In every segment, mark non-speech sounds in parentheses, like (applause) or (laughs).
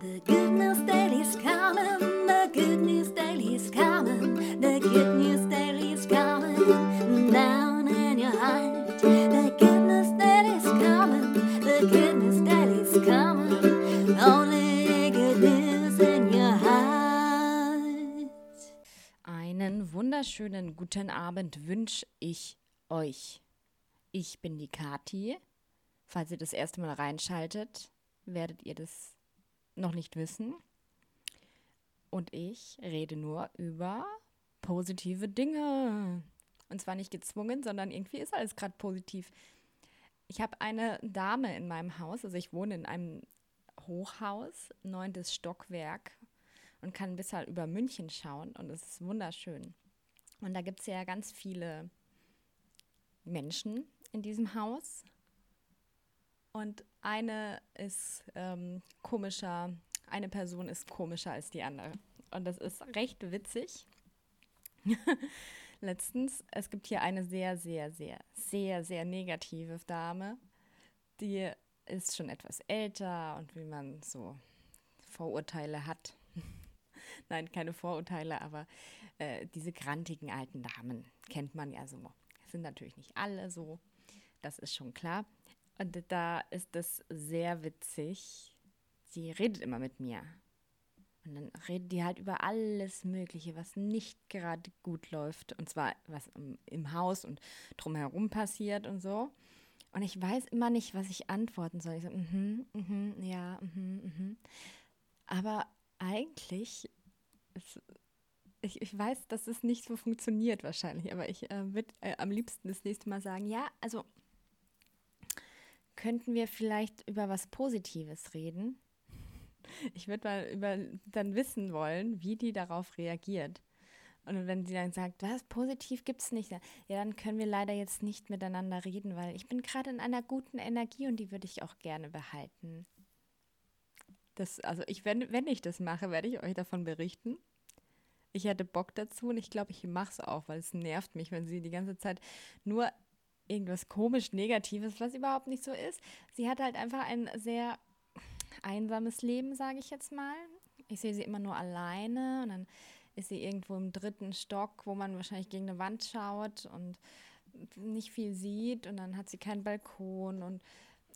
The good news daily's coming, the good news daily's coming, the good news daily's coming down in your heart. The good news daily's coming, the good news daily's coming, only good news in your heart. Einen wunderschönen guten Abend wünsche ich euch. Ich bin die Kati. Falls ihr das erste Mal reinschaltet, werdet ihr das noch nicht wissen. Und ich rede nur über positive Dinge. Und zwar nicht gezwungen, sondern irgendwie ist alles gerade positiv. Ich habe eine Dame in meinem Haus, also ich wohne in einem Hochhaus, neuntes Stockwerk und kann bis halt über München schauen und es ist wunderschön. Und da gibt es ja ganz viele Menschen in diesem Haus und eine ist ähm, komischer, eine Person ist komischer als die andere. Und das ist recht witzig. (laughs) Letztens, es gibt hier eine sehr, sehr, sehr, sehr, sehr negative Dame. Die ist schon etwas älter und wie man so Vorurteile hat. (laughs) Nein, keine Vorurteile, aber äh, diese grantigen alten Damen kennt man ja so. Sind natürlich nicht alle so, das ist schon klar. Und da ist es sehr witzig. Sie redet immer mit mir. Und dann redet die halt über alles Mögliche, was nicht gerade gut läuft. Und zwar, was im, im Haus und drumherum passiert und so. Und ich weiß immer nicht, was ich antworten soll. Ich so, mhm, mhm, ja, mhm, mhm. Aber eigentlich, ist, ich, ich weiß, dass es nicht so funktioniert wahrscheinlich. Aber ich äh, würde äh, am liebsten das nächste Mal sagen, ja, also könnten wir vielleicht über was Positives reden? Ich würde mal über dann wissen wollen, wie die darauf reagiert. Und wenn sie dann sagt, was positiv gibt es nicht, ja, dann können wir leider jetzt nicht miteinander reden, weil ich bin gerade in einer guten Energie und die würde ich auch gerne behalten. Das, also ich, wenn, wenn ich das mache, werde ich euch davon berichten. Ich hätte Bock dazu und ich glaube, ich mache es auch, weil es nervt mich, wenn sie die ganze Zeit nur irgendwas komisch Negatives, was überhaupt nicht so ist. Sie hat halt einfach ein sehr einsames Leben, sage ich jetzt mal. Ich sehe sie immer nur alleine und dann ist sie irgendwo im dritten Stock, wo man wahrscheinlich gegen eine Wand schaut und nicht viel sieht und dann hat sie keinen Balkon und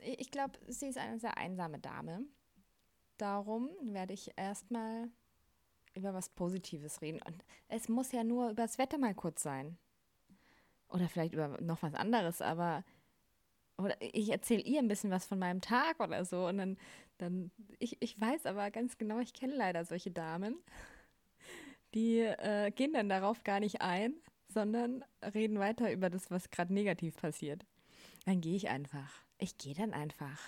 ich glaube, sie ist eine sehr einsame Dame. Darum werde ich erstmal über was Positives reden. Und es muss ja nur über das Wetter mal kurz sein. Oder vielleicht über noch was anderes, aber oder ich erzähle ihr ein bisschen was von meinem Tag oder so. Und dann, dann ich, ich weiß aber ganz genau, ich kenne leider solche Damen, die äh, gehen dann darauf gar nicht ein, sondern reden weiter über das, was gerade negativ passiert. Dann gehe ich einfach. Ich gehe dann einfach.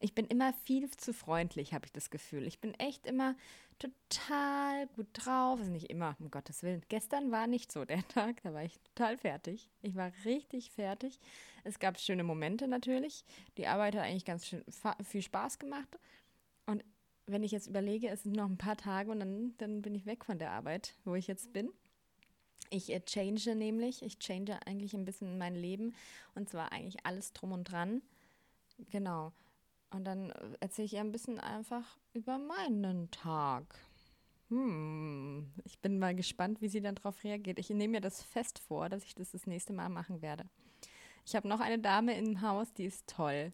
Ich bin immer viel zu freundlich, habe ich das Gefühl. Ich bin echt immer total gut drauf. Also nicht immer, um Gottes Willen. Gestern war nicht so der (laughs) Tag, da war ich total fertig. Ich war richtig fertig. Es gab schöne Momente natürlich. Die Arbeit hat eigentlich ganz schön viel Spaß gemacht. Und wenn ich jetzt überlege, es sind noch ein paar Tage und dann, dann bin ich weg von der Arbeit, wo ich jetzt bin. Ich äh, change nämlich, ich change eigentlich ein bisschen mein Leben und zwar eigentlich alles drum und dran. Genau. Und dann äh, erzähle ich ihr ein bisschen einfach über meinen Tag. Hm, ich bin mal gespannt, wie sie dann darauf reagiert. Ich nehme mir das fest vor, dass ich das das nächste Mal machen werde. Ich habe noch eine Dame im Haus, die ist toll.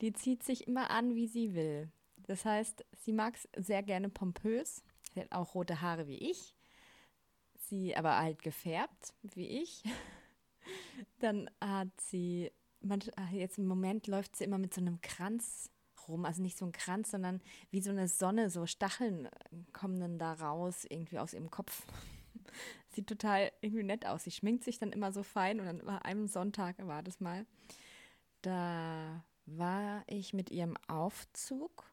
Die zieht sich immer an, wie sie will. Das heißt, sie mag es sehr gerne pompös. Sie hat auch rote Haare wie ich. Sie aber halt gefärbt wie ich. (laughs) Dann hat sie jetzt im Moment läuft sie immer mit so einem Kranz rum. Also nicht so ein Kranz, sondern wie so eine Sonne, so Stacheln kommen dann da raus, irgendwie aus ihrem Kopf. (laughs) Sieht total irgendwie nett aus. Sie schminkt sich dann immer so fein und dann war einem Sonntag, war das mal, da war ich mit ihrem Aufzug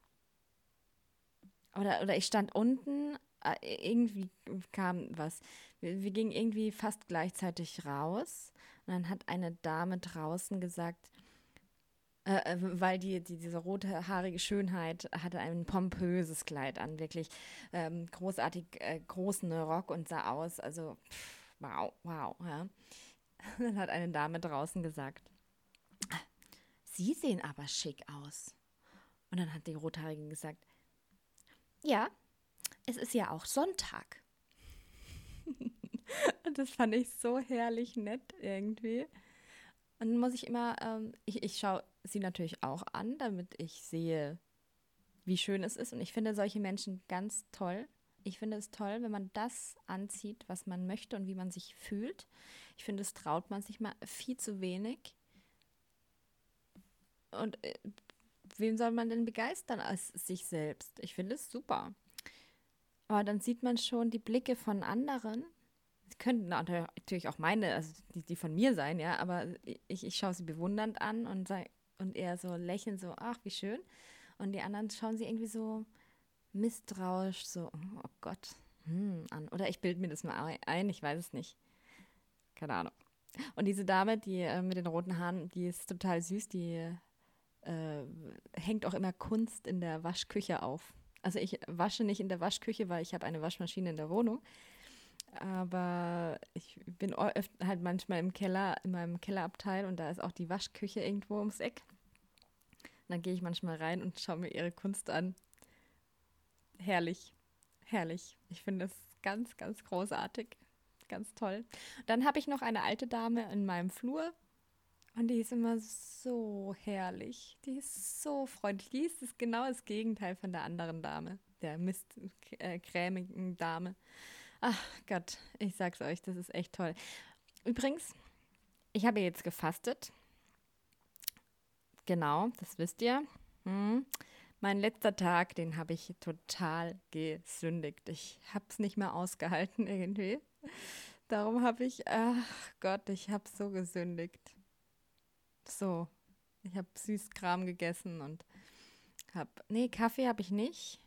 oder, oder ich stand unten, äh, irgendwie kam was. Wir, wir gingen irgendwie fast gleichzeitig raus und dann hat eine Dame draußen gesagt, äh, äh, weil die, die, diese rote haarige Schönheit hatte ein pompöses Kleid an, wirklich ähm, großartig äh, großen Rock und sah aus, also pff, wow, wow. Ja. (laughs) Dann hat eine Dame draußen gesagt, Sie sehen aber schick aus. Und dann hat die Rothaarige gesagt, ja, es ist ja auch Sonntag. (laughs) (laughs) das fand ich so herrlich nett irgendwie. Und dann muss ich immer, ähm, ich, ich schaue sie natürlich auch an, damit ich sehe, wie schön es ist. Und ich finde solche Menschen ganz toll. Ich finde es toll, wenn man das anzieht, was man möchte und wie man sich fühlt. Ich finde, es traut man sich mal viel zu wenig. Und äh, wen soll man denn begeistern als sich selbst? Ich finde es super. Aber dann sieht man schon die Blicke von anderen. Könnten natürlich auch meine, also die, die von mir sein, ja, aber ich, ich schaue sie bewundernd an und, sei, und eher so lächeln, so, ach, wie schön. Und die anderen schauen sie irgendwie so misstrauisch, so, oh Gott, hm, an. Oder ich bilde mir das mal ein, ich weiß es nicht. Keine Ahnung. Und diese Dame, die äh, mit den roten Haaren, die ist total süß, die äh, hängt auch immer Kunst in der Waschküche auf. Also ich wasche nicht in der Waschküche, weil ich habe eine Waschmaschine in der Wohnung. Aber ich bin halt manchmal im Keller, in meinem Kellerabteil und da ist auch die Waschküche irgendwo ums Eck. Und dann gehe ich manchmal rein und schaue mir ihre Kunst an. Herrlich, herrlich. Ich finde es ganz, ganz großartig. Ganz toll. Dann habe ich noch eine alte Dame in meinem Flur, und die ist immer so herrlich. Die ist so freundlich. Die ist das genau das Gegenteil von der anderen Dame, der mistcremigen äh, Dame. Ach Gott, ich sag's euch, das ist echt toll. Übrigens, ich habe jetzt gefastet. Genau, das wisst ihr. Hm. Mein letzter Tag, den habe ich total gesündigt. Ich habe es nicht mehr ausgehalten irgendwie. Darum habe ich, ach Gott, ich habe so gesündigt. So, ich habe Süßkram gegessen und habe, nee, Kaffee habe ich nicht.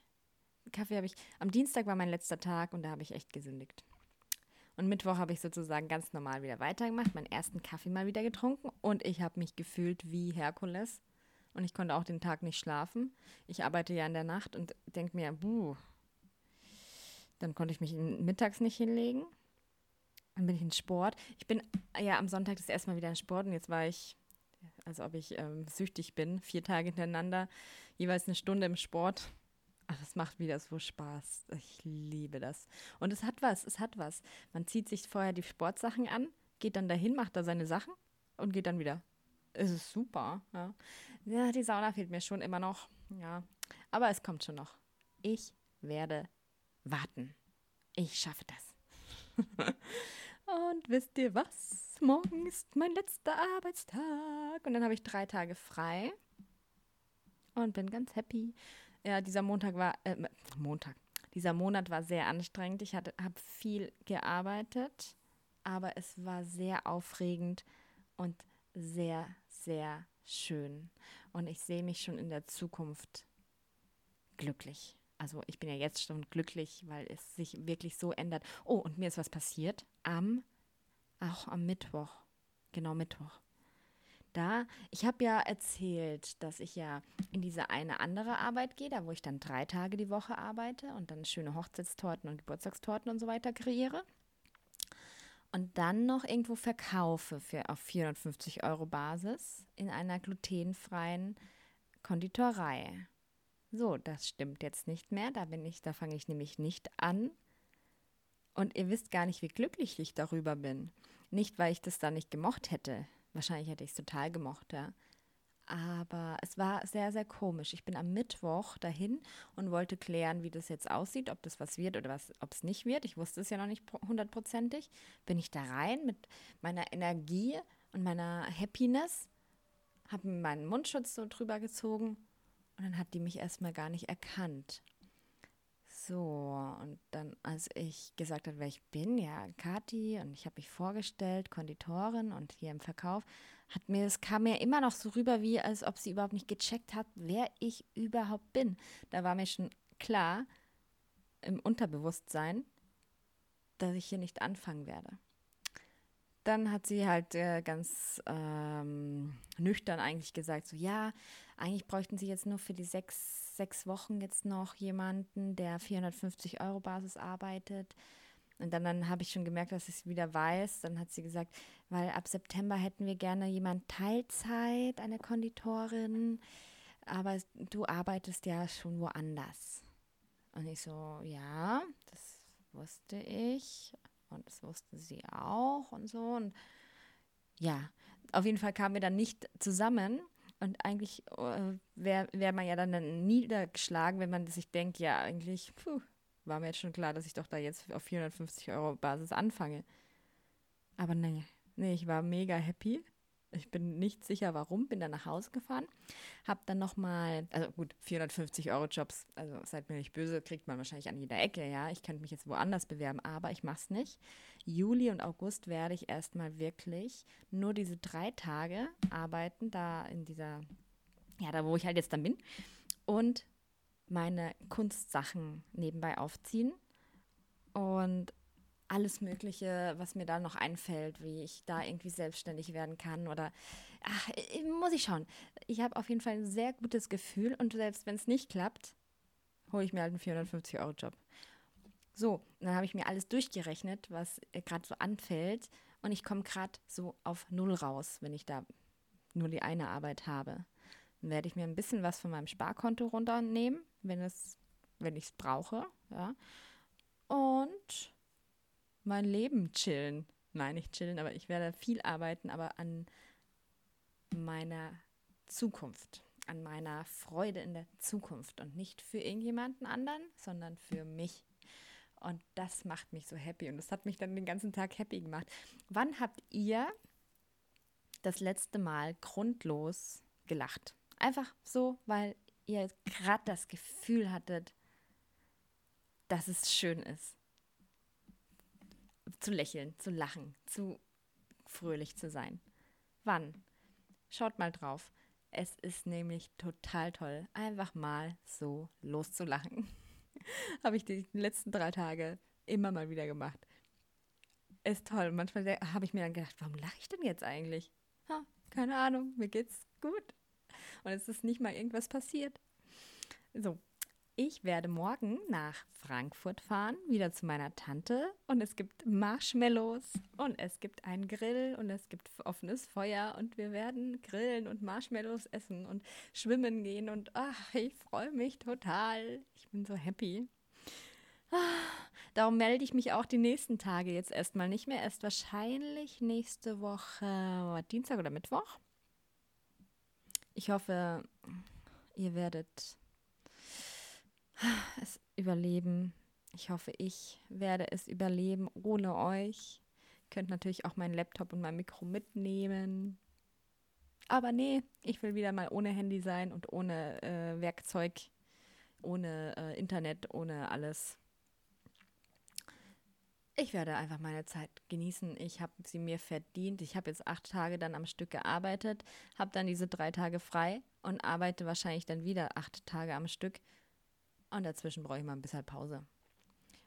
Kaffee habe ich, am Dienstag war mein letzter Tag und da habe ich echt gesündigt. Und Mittwoch habe ich sozusagen ganz normal wieder weitergemacht, meinen ersten Kaffee mal wieder getrunken und ich habe mich gefühlt wie Herkules. Und ich konnte auch den Tag nicht schlafen. Ich arbeite ja in der Nacht und denke mir, buh, dann konnte ich mich mittags nicht hinlegen. Dann bin ich in Sport. Ich bin ja am Sonntag das erste Mal wieder in Sport und jetzt war ich als ob ich ähm, süchtig bin. Vier Tage hintereinander, jeweils eine Stunde im Sport. Ach, das macht wieder so Spaß. Ich liebe das. Und es hat was, es hat was. Man zieht sich vorher die Sportsachen an, geht dann dahin, macht da seine Sachen und geht dann wieder. Es ist super. Ja. ja, die Sauna fehlt mir schon immer noch. Ja, aber es kommt schon noch. Ich werde warten. Ich schaffe das. (laughs) und wisst ihr was? morgen ist mein letzter Arbeitstag. Und dann habe ich drei Tage frei und bin ganz happy. Ja, dieser Montag war, äh, Montag, dieser Monat war sehr anstrengend. Ich habe viel gearbeitet, aber es war sehr aufregend und sehr, sehr schön. Und ich sehe mich schon in der Zukunft glücklich. Also ich bin ja jetzt schon glücklich, weil es sich wirklich so ändert. Oh, und mir ist was passiert. Am auch am Mittwoch. Genau, Mittwoch. Da, ich habe ja erzählt, dass ich ja in diese eine andere Arbeit gehe, da wo ich dann drei Tage die Woche arbeite und dann schöne Hochzeitstorten und Geburtstagstorten und so weiter kreiere. Und dann noch irgendwo verkaufe für auf 450 Euro Basis in einer glutenfreien Konditorei. So, das stimmt jetzt nicht mehr. Da bin ich, da fange ich nämlich nicht an. Und ihr wisst gar nicht, wie glücklich ich darüber bin. Nicht, weil ich das da nicht gemocht hätte. Wahrscheinlich hätte ich es total gemocht, ja. Aber es war sehr, sehr komisch. Ich bin am Mittwoch dahin und wollte klären, wie das jetzt aussieht, ob das was wird oder ob es nicht wird. Ich wusste es ja noch nicht hundertprozentig. Bin ich da rein mit meiner Energie und meiner Happiness, habe meinen Mundschutz so drüber gezogen und dann hat die mich erstmal gar nicht erkannt. So, und dann, als ich gesagt habe, wer ich bin, ja, Kati, und ich habe mich vorgestellt, Konditorin und hier im Verkauf, hat mir, es kam mir immer noch so rüber, wie als ob sie überhaupt nicht gecheckt hat, wer ich überhaupt bin. Da war mir schon klar, im Unterbewusstsein, dass ich hier nicht anfangen werde. Dann hat sie halt äh, ganz ähm, nüchtern eigentlich gesagt, so ja, eigentlich bräuchten sie jetzt nur für die sechs sechs Wochen jetzt noch jemanden, der 450 Euro Basis arbeitet. Und dann, dann habe ich schon gemerkt, dass ich es wieder weiß. Dann hat sie gesagt, weil ab September hätten wir gerne jemand Teilzeit, eine Konditorin. aber du arbeitest ja schon woanders. Und ich so, ja, das wusste ich und das wusste sie auch und so. Und ja, auf jeden Fall kamen wir dann nicht zusammen. Und eigentlich äh, wäre wär man ja dann niedergeschlagen, wenn man sich denkt, ja, eigentlich puh, war mir jetzt schon klar, dass ich doch da jetzt auf 450 Euro Basis anfange. Aber nee, nee, ich war mega happy. Ich bin nicht sicher, warum, bin dann nach Hause gefahren, habe dann nochmal, also gut, 450 Euro Jobs, also seid mir nicht böse, kriegt man wahrscheinlich an jeder Ecke, ja. Ich könnte mich jetzt woanders bewerben, aber ich mache es nicht. Juli und August werde ich erstmal wirklich nur diese drei Tage arbeiten, da in dieser, ja, da wo ich halt jetzt dann bin. Und meine Kunstsachen nebenbei aufziehen. Und alles Mögliche, was mir da noch einfällt, wie ich da irgendwie selbstständig werden kann oder ach, muss ich schauen. Ich habe auf jeden Fall ein sehr gutes Gefühl und selbst wenn es nicht klappt, hole ich mir halt einen 450-Euro-Job. So, dann habe ich mir alles durchgerechnet, was gerade so anfällt und ich komme gerade so auf Null raus, wenn ich da nur die eine Arbeit habe. Dann werde ich mir ein bisschen was von meinem Sparkonto runternehmen, wenn wenn ich es brauche, ja. Und mein Leben chillen. Nein, nicht chillen, aber ich werde viel arbeiten, aber an meiner Zukunft, an meiner Freude in der Zukunft und nicht für irgendjemanden anderen, sondern für mich. Und das macht mich so happy und das hat mich dann den ganzen Tag happy gemacht. Wann habt ihr das letzte Mal grundlos gelacht? Einfach so, weil ihr gerade das Gefühl hattet, dass es schön ist zu lächeln, zu lachen, zu fröhlich zu sein. Wann? Schaut mal drauf. Es ist nämlich total toll, einfach mal so loszulachen. (laughs) habe ich die letzten drei Tage immer mal wieder gemacht. Ist toll. Manchmal habe ich mir dann gedacht, warum lache ich denn jetzt eigentlich? Ha, keine Ahnung, mir geht's gut. Und es ist nicht mal irgendwas passiert. So, ich werde morgen nach Frankfurt fahren, wieder zu meiner Tante. Und es gibt Marshmallows und es gibt einen Grill und es gibt offenes Feuer. Und wir werden grillen und Marshmallows essen und schwimmen gehen. Und ach, ich freue mich total. Ich bin so happy. darum melde ich mich auch die nächsten Tage jetzt erstmal nicht mehr. Erst wahrscheinlich nächste Woche, Dienstag oder Mittwoch. Ich hoffe, ihr werdet es überleben. Ich hoffe, ich werde es überleben ohne euch. Ihr könnt natürlich auch meinen Laptop und mein Mikro mitnehmen. Aber nee, ich will wieder mal ohne Handy sein und ohne äh, Werkzeug, ohne äh, Internet, ohne alles. Ich werde einfach meine Zeit genießen. Ich habe sie mir verdient. Ich habe jetzt acht Tage dann am Stück gearbeitet, habe dann diese drei Tage frei und arbeite wahrscheinlich dann wieder acht Tage am Stück. Und dazwischen brauche ich mal ein bisschen Pause.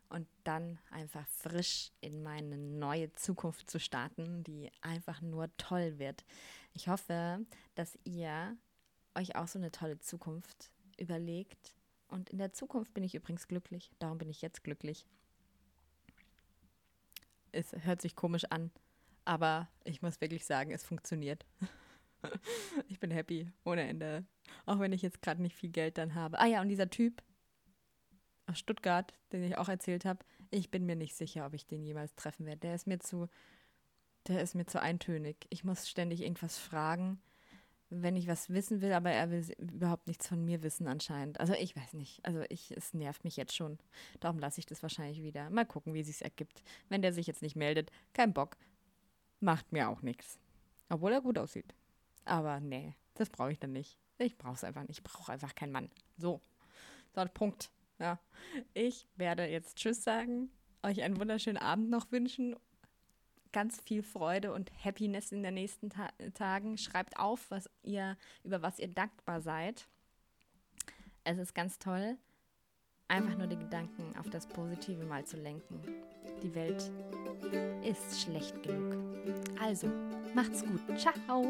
Und dann einfach frisch in meine neue Zukunft zu starten, die einfach nur toll wird. Ich hoffe, dass ihr euch auch so eine tolle Zukunft überlegt. Und in der Zukunft bin ich übrigens glücklich. Darum bin ich jetzt glücklich. Es hört sich komisch an, aber ich muss wirklich sagen, es funktioniert. (laughs) ich bin happy ohne Ende. Auch wenn ich jetzt gerade nicht viel Geld dann habe. Ah ja, und dieser Typ, aus Stuttgart, den ich auch erzählt habe, ich bin mir nicht sicher, ob ich den jemals treffen werde. Der ist mir zu, der ist mir zu eintönig. Ich muss ständig irgendwas fragen, wenn ich was wissen will, aber er will überhaupt nichts von mir wissen anscheinend. Also ich weiß nicht. Also ich, es nervt mich jetzt schon. Darum lasse ich das wahrscheinlich wieder. Mal gucken, wie es ergibt. Wenn der sich jetzt nicht meldet, kein Bock. Macht mir auch nichts. Obwohl er gut aussieht. Aber nee, das brauche ich dann nicht. Ich brauche es einfach nicht. Ich brauche einfach keinen Mann. So. So, Punkt. Ja. Ich werde jetzt Tschüss sagen, euch einen wunderschönen Abend noch wünschen. Ganz viel Freude und Happiness in den nächsten Ta Tagen. Schreibt auf, was ihr, über was ihr dankbar seid. Es ist ganz toll, einfach nur die Gedanken auf das Positive mal zu lenken. Die Welt ist schlecht genug. Also, macht's gut. Ciao.